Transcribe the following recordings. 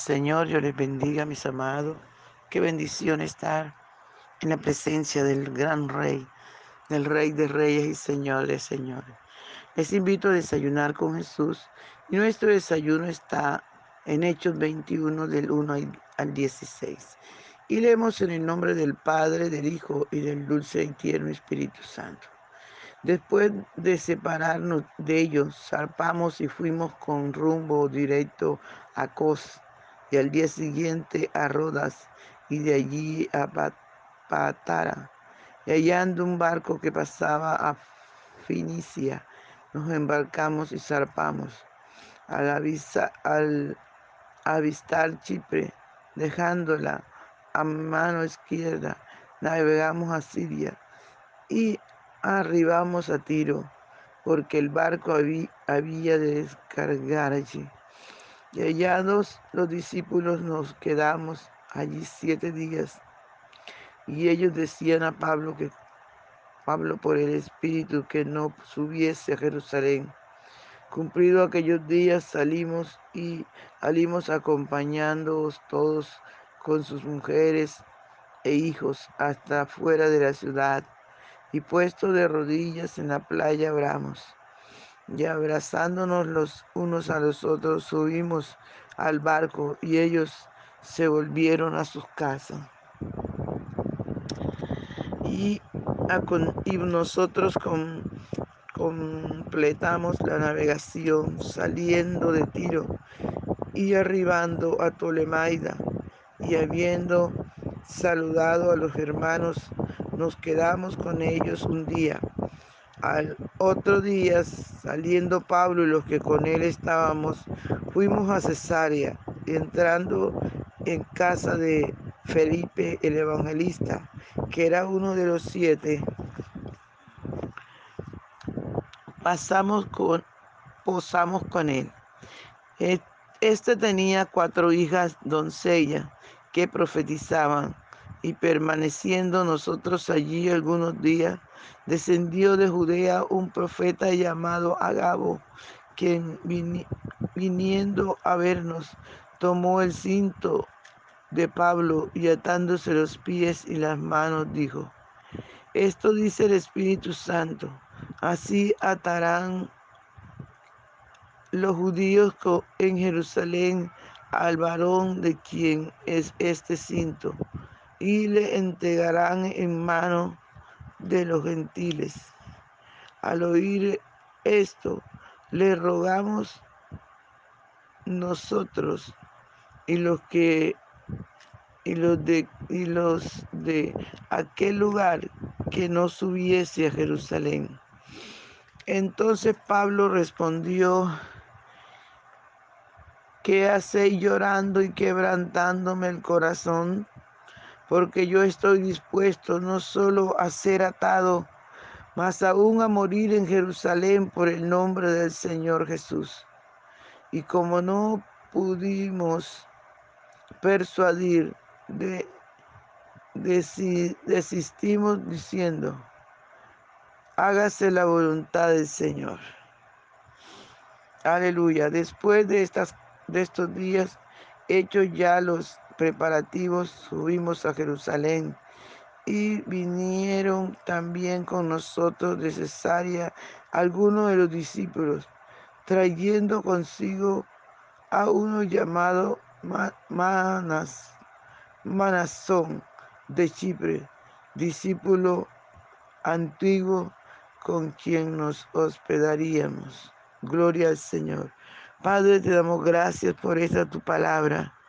Señor, yo les bendiga, mis amados. Qué bendición estar en la presencia del gran Rey, del Rey de Reyes y Señor de Señores. Les invito a desayunar con Jesús y nuestro desayuno está en Hechos 21 del 1 al 16. Y leemos en el nombre del Padre, del Hijo y del dulce y tierno Espíritu Santo. Después de separarnos de ellos, zarpamos y fuimos con rumbo directo a Cos y al día siguiente a Rodas y de allí a Patara. Y hallando un barco que pasaba a Finicia, nos embarcamos y zarpamos. Al, al avistar Chipre, dejándola a mano izquierda, navegamos a Siria y arribamos a Tiro, porque el barco había de descargar allí. Y hallados los discípulos nos quedamos allí siete días. Y ellos decían a Pablo que Pablo por el Espíritu que no subiese a Jerusalén. Cumplido aquellos días salimos y salimos acompañándoos todos con sus mujeres e hijos hasta fuera de la ciudad y puesto de rodillas en la playa abramos y abrazándonos los unos a los otros subimos al barco y ellos se volvieron a sus casas. Y, nosotros completamos la navegación saliendo de Tiro y arribando a Tolemaida y habiendo saludado a los hermanos, nos quedamos con ellos un día al otro día, saliendo Pablo y los que con él estábamos, fuimos a Cesarea, entrando en casa de Felipe el evangelista, que era uno de los siete. Pasamos con, posamos con él. Este tenía cuatro hijas doncellas que profetizaban y permaneciendo nosotros allí algunos días, descendió de Judea un profeta llamado Agabo, quien viniendo a vernos tomó el cinto de Pablo y atándose los pies y las manos dijo, esto dice el Espíritu Santo, así atarán los judíos en Jerusalén al varón de quien es este cinto y le entregarán en mano de los gentiles. Al oír esto, le rogamos nosotros y los que y los de y los de aquel lugar que no subiese a Jerusalén. Entonces Pablo respondió, ¿qué hacéis llorando y quebrantándome el corazón? Porque yo estoy dispuesto no solo a ser atado, mas aún a morir en Jerusalén por el nombre del Señor Jesús. Y como no pudimos persuadir, de, desistimos diciendo, hágase la voluntad del Señor. Aleluya. Después de, estas, de estos días, hechos ya los preparativos subimos a Jerusalén y vinieron también con nosotros de Cesarea algunos de los discípulos, trayendo consigo a uno llamado Manas, Manasón de Chipre, discípulo antiguo con quien nos hospedaríamos. Gloria al Señor. Padre, te damos gracias por esta tu palabra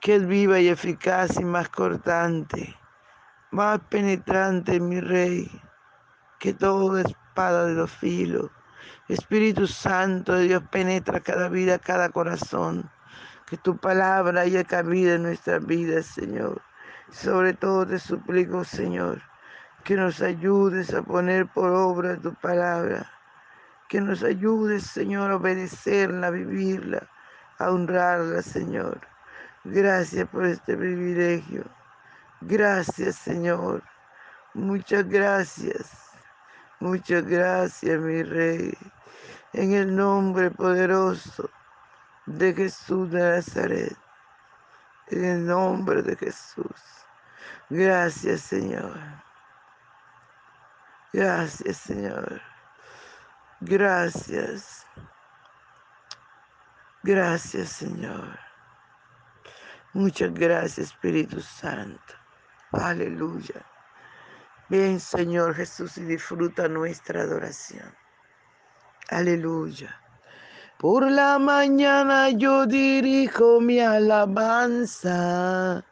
que es viva y eficaz y más cortante, más penetrante, mi rey, que toda espada de los filos. Espíritu Santo de Dios penetra cada vida, cada corazón. Que tu palabra haya cabida en nuestra vida, Señor. Sobre todo te suplico, Señor, que nos ayudes a poner por obra tu palabra. Que nos ayudes, Señor, a obedecerla, a vivirla, a honrarla, Señor. Gracias por este privilegio. Gracias, Señor. Muchas gracias. Muchas gracias, mi Rey. En el nombre poderoso de Jesús de Nazaret. En el nombre de Jesús. Gracias, Señor. Gracias, Señor. Gracias. Gracias, Señor. Muchas gracias, Espíritu Santo. Aleluya. Ven, Señor Jesús, y disfruta nuestra adoración. Aleluya. Por la mañana yo dirijo mi alabanza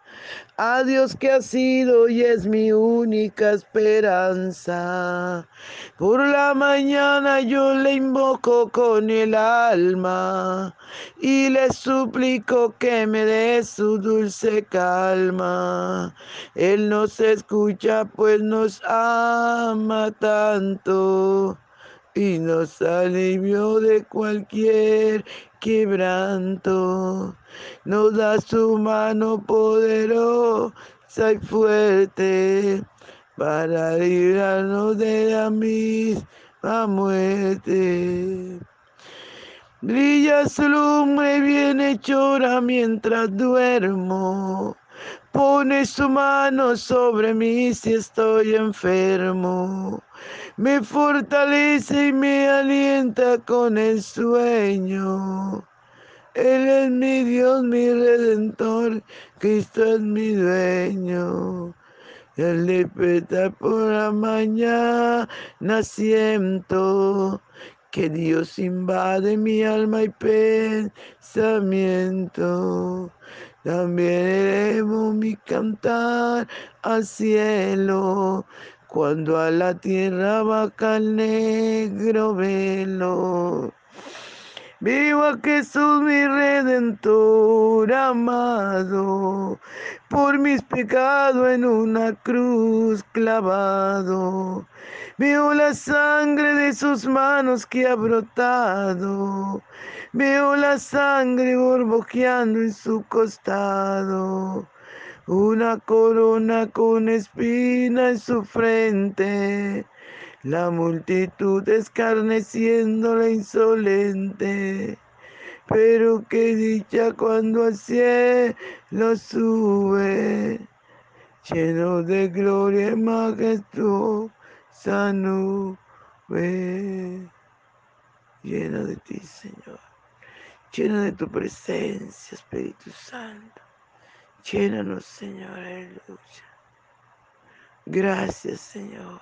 a Dios que ha sido y es mi única esperanza. Por la mañana yo le invoco con el alma y le suplico que me dé su dulce calma. Él nos escucha pues nos ama tanto y nos alivió de cualquier quebranto. Nos da su mano poderosa y fuerte para librarnos de la misma muerte. Brilla su lumbre bien hechora mientras duermo. Pone su mano sobre mí si estoy enfermo me fortalece y me alienta con el sueño. Él es mi Dios, mi redentor, Cristo es mi dueño. El despertar por la mañana siento que Dios invade mi alma y pensamiento. También elevo mi cantar al cielo cuando a la tierra baja el negro velo. Vivo a Jesús mi redentor amado, por mis pecados en una cruz clavado. Veo la sangre de sus manos que ha brotado. Veo la sangre borbojeando en su costado una corona con espina en su frente, la multitud escarneciéndole insolente. Pero qué dicha cuando al cielo sube, lleno de gloria y majestuosa nube. Lleno de ti, Señor. Lleno de tu presencia, Espíritu Santo. Llénanos, Señor, aleluya. Gracias, Señor.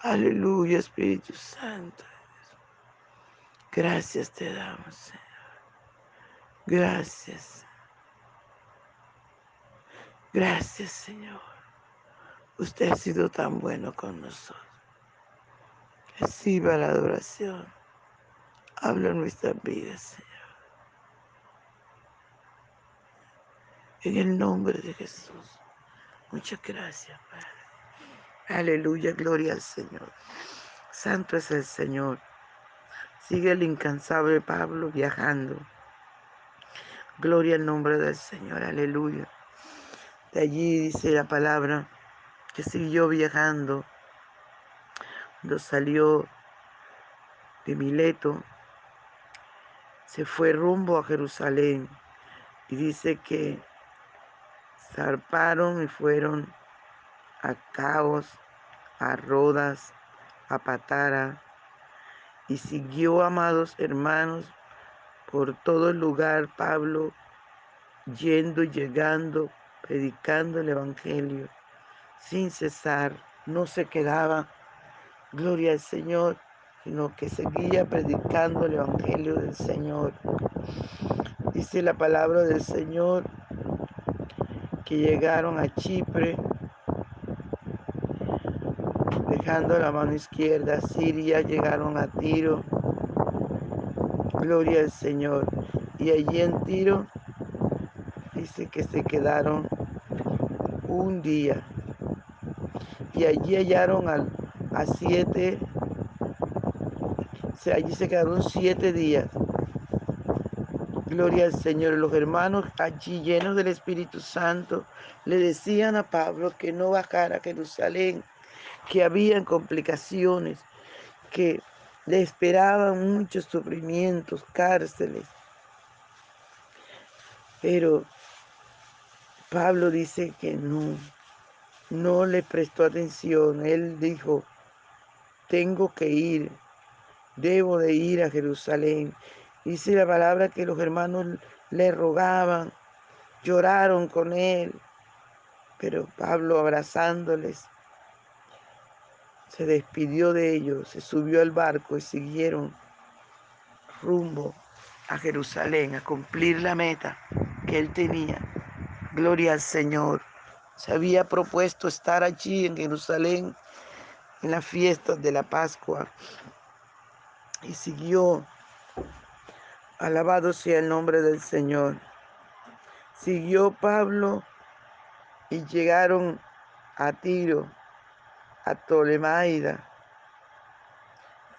Aleluya, Espíritu Santo. Gracias te damos, Señor. Gracias. Gracias, Señor. Usted ha sido tan bueno con nosotros. Reciba la adoración. Habla nuestras vidas, Señor. En el nombre de Jesús. Muchas gracias, Padre. Aleluya, gloria al Señor. Santo es el Señor. Sigue el incansable Pablo viajando. Gloria al nombre del Señor, aleluya. De allí dice la palabra que siguió viajando. Cuando salió de Mileto, se fue rumbo a Jerusalén y dice que zarparon y fueron a Caos, a Rodas, a Patara, y siguió, amados hermanos, por todo el lugar Pablo, yendo y llegando, predicando el Evangelio, sin cesar, no se quedaba, gloria al Señor, sino que seguía predicando el Evangelio del Señor. Dice la palabra del Señor que llegaron a Chipre, dejando la mano izquierda, Siria, llegaron a Tiro, gloria al Señor. Y allí en Tiro dice que se quedaron un día. Y allí hallaron a, a siete, allí se quedaron siete días. Gloria al Señor. Los hermanos allí llenos del Espíritu Santo le decían a Pablo que no bajara a Jerusalén, que habían complicaciones, que le esperaban muchos sufrimientos, cárceles. Pero Pablo dice que no, no le prestó atención. Él dijo, tengo que ir, debo de ir a Jerusalén. Dice la palabra que los hermanos le rogaban, lloraron con él, pero Pablo abrazándoles, se despidió de ellos, se subió al barco y siguieron rumbo a Jerusalén, a cumplir la meta que él tenía. Gloria al Señor. Se había propuesto estar allí en Jerusalén en las fiestas de la Pascua y siguió. Alabado sea el nombre del Señor. Siguió Pablo y llegaron a Tiro, a Tolemaida.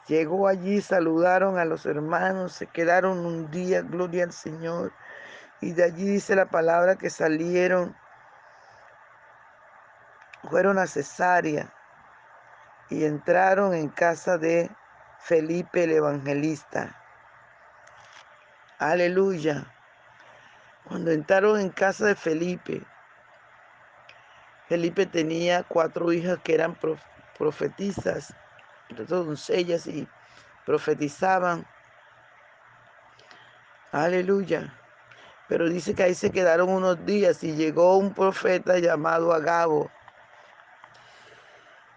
Llegó allí, saludaron a los hermanos, se quedaron un día, gloria al Señor. Y de allí dice la palabra que salieron, fueron a Cesarea y entraron en casa de Felipe el evangelista. Aleluya. Cuando entraron en casa de Felipe, Felipe tenía cuatro hijas que eran profetizas, doncellas y profetizaban. Aleluya. Pero dice que ahí se quedaron unos días y llegó un profeta llamado Agabo.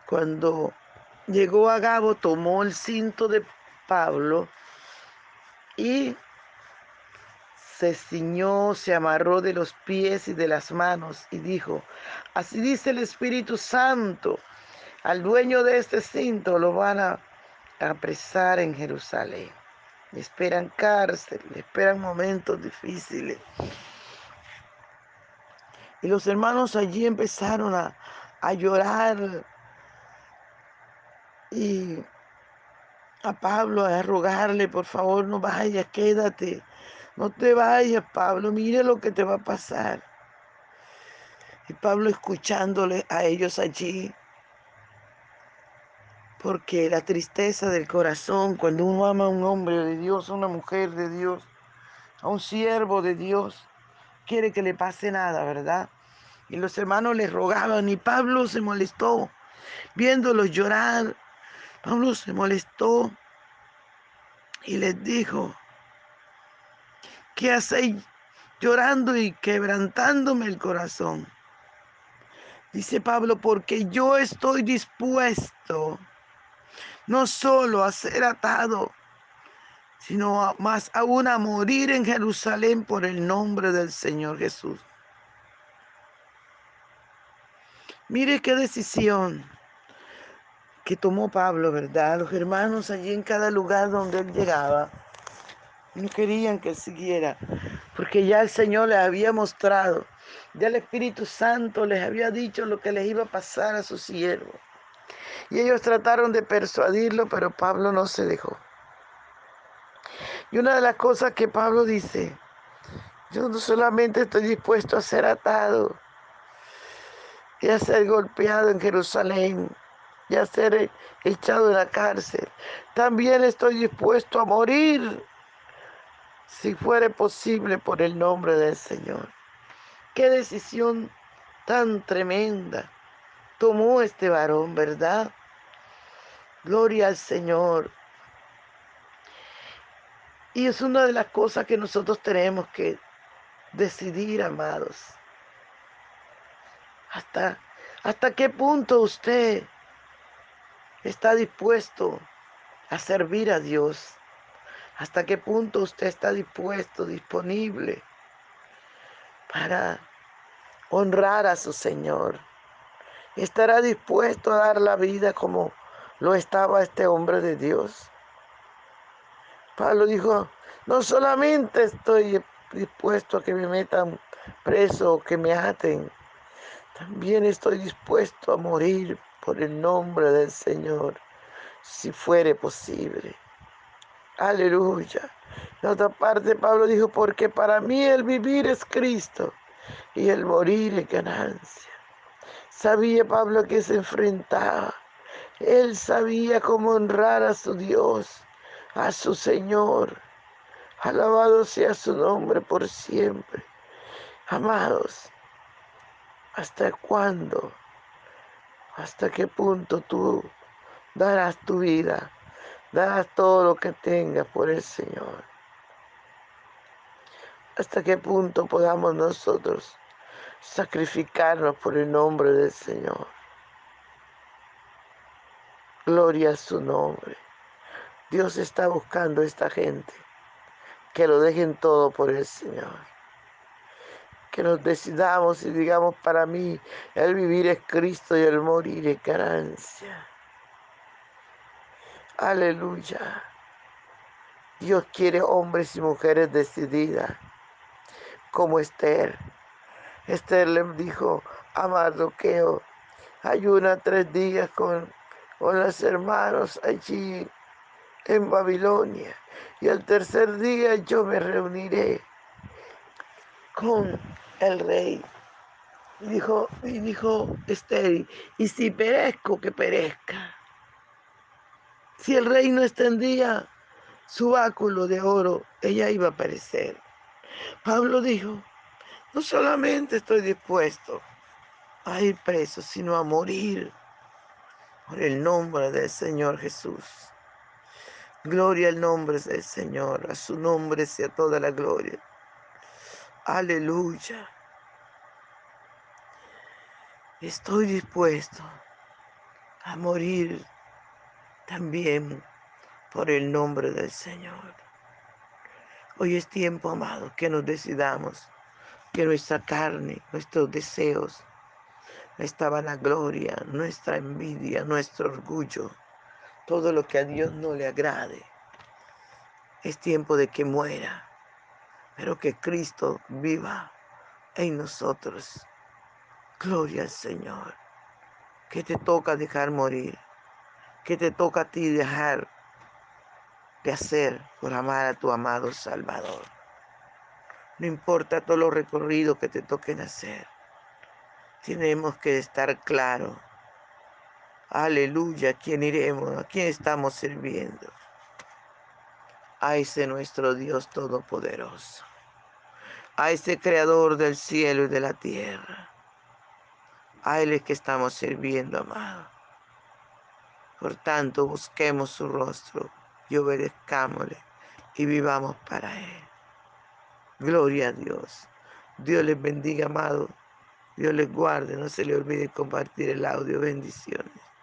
Cuando llegó Agabo, tomó el cinto de Pablo y se ciñó, se amarró de los pies y de las manos y dijo, así dice el Espíritu Santo, al dueño de este cinto lo van a apresar en Jerusalén. Le esperan cárcel, le esperan momentos difíciles. Y los hermanos allí empezaron a, a llorar y a Pablo a rogarle, por favor, no vayas, quédate. No te vayas, Pablo, mire lo que te va a pasar. Y Pablo escuchándole a ellos allí, porque la tristeza del corazón, cuando uno ama a un hombre de Dios, a una mujer de Dios, a un siervo de Dios, quiere que le pase nada, ¿verdad? Y los hermanos le rogaban y Pablo se molestó, viéndolos llorar. Pablo se molestó y les dijo, ¿Qué hacéis llorando y quebrantándome el corazón? Dice Pablo, porque yo estoy dispuesto no solo a ser atado, sino más aún a morir en Jerusalén por el nombre del Señor Jesús. Mire qué decisión que tomó Pablo, ¿verdad? Los hermanos allí en cada lugar donde él llegaba no querían que siguiera, porque ya el Señor les había mostrado, ya el Espíritu Santo les había dicho lo que les iba a pasar a su siervo. Y ellos trataron de persuadirlo, pero Pablo no se dejó. Y una de las cosas que Pablo dice, yo no solamente estoy dispuesto a ser atado y a ser golpeado en Jerusalén y a ser echado en la cárcel, también estoy dispuesto a morir si fuere posible por el nombre del Señor. Qué decisión tan tremenda tomó este varón, ¿verdad? Gloria al Señor. Y es una de las cosas que nosotros tenemos que decidir, amados. ¿Hasta, hasta qué punto usted está dispuesto a servir a Dios? Hasta qué punto usted está dispuesto, disponible para honrar a su Señor. Estará dispuesto a dar la vida como lo estaba este hombre de Dios. Pablo dijo, no solamente estoy dispuesto a que me metan preso o que me aten, también estoy dispuesto a morir por el nombre del Señor, si fuere posible. Aleluya. En otra parte, Pablo dijo, porque para mí el vivir es Cristo y el morir es ganancia. Sabía Pablo que se enfrentaba. Él sabía cómo honrar a su Dios, a su Señor. Alabado sea su nombre por siempre. Amados, ¿hasta cuándo? ¿Hasta qué punto tú darás tu vida? Darás todo lo que tengas por el Señor. ¿Hasta qué punto podamos nosotros sacrificarnos por el nombre del Señor? Gloria a su nombre. Dios está buscando a esta gente que lo dejen todo por el Señor. Que nos decidamos y digamos, para mí, el vivir es Cristo y el morir es ganancia. Aleluya. Dios quiere hombres y mujeres decididas, como Esther. Esther le dijo a Mardoqueo, ayuna tres días con, con los hermanos allí en Babilonia y el tercer día yo me reuniré con el rey. Y dijo, y dijo Esther, y si perezco, que perezca. Si el rey no extendía su báculo de oro, ella iba a perecer. Pablo dijo, no solamente estoy dispuesto a ir preso, sino a morir por el nombre del Señor Jesús. Gloria al nombre del Señor, a su nombre sea toda la gloria. Aleluya. Estoy dispuesto a morir también por el nombre del Señor. Hoy es tiempo, amado, que nos decidamos que nuestra carne, nuestros deseos, nuestra vanagloria, nuestra envidia, nuestro orgullo, todo lo que a Dios no le agrade. Es tiempo de que muera, pero que Cristo viva en nosotros. Gloria al Señor. Que te toca dejar morir. Que te toca a ti dejar de hacer por amar a tu amado Salvador. No importa todo lo recorrido que te toquen hacer. Tenemos que estar claros Aleluya, ¿a quién iremos? ¿A quién estamos sirviendo? A ese nuestro Dios Todopoderoso. A ese Creador del cielo y de la tierra. A Él es que estamos sirviendo, amado. Por tanto, busquemos su rostro y obedezcámosle y vivamos para Él. Gloria a Dios. Dios les bendiga, amado. Dios les guarde. No se le olvide compartir el audio. Bendiciones.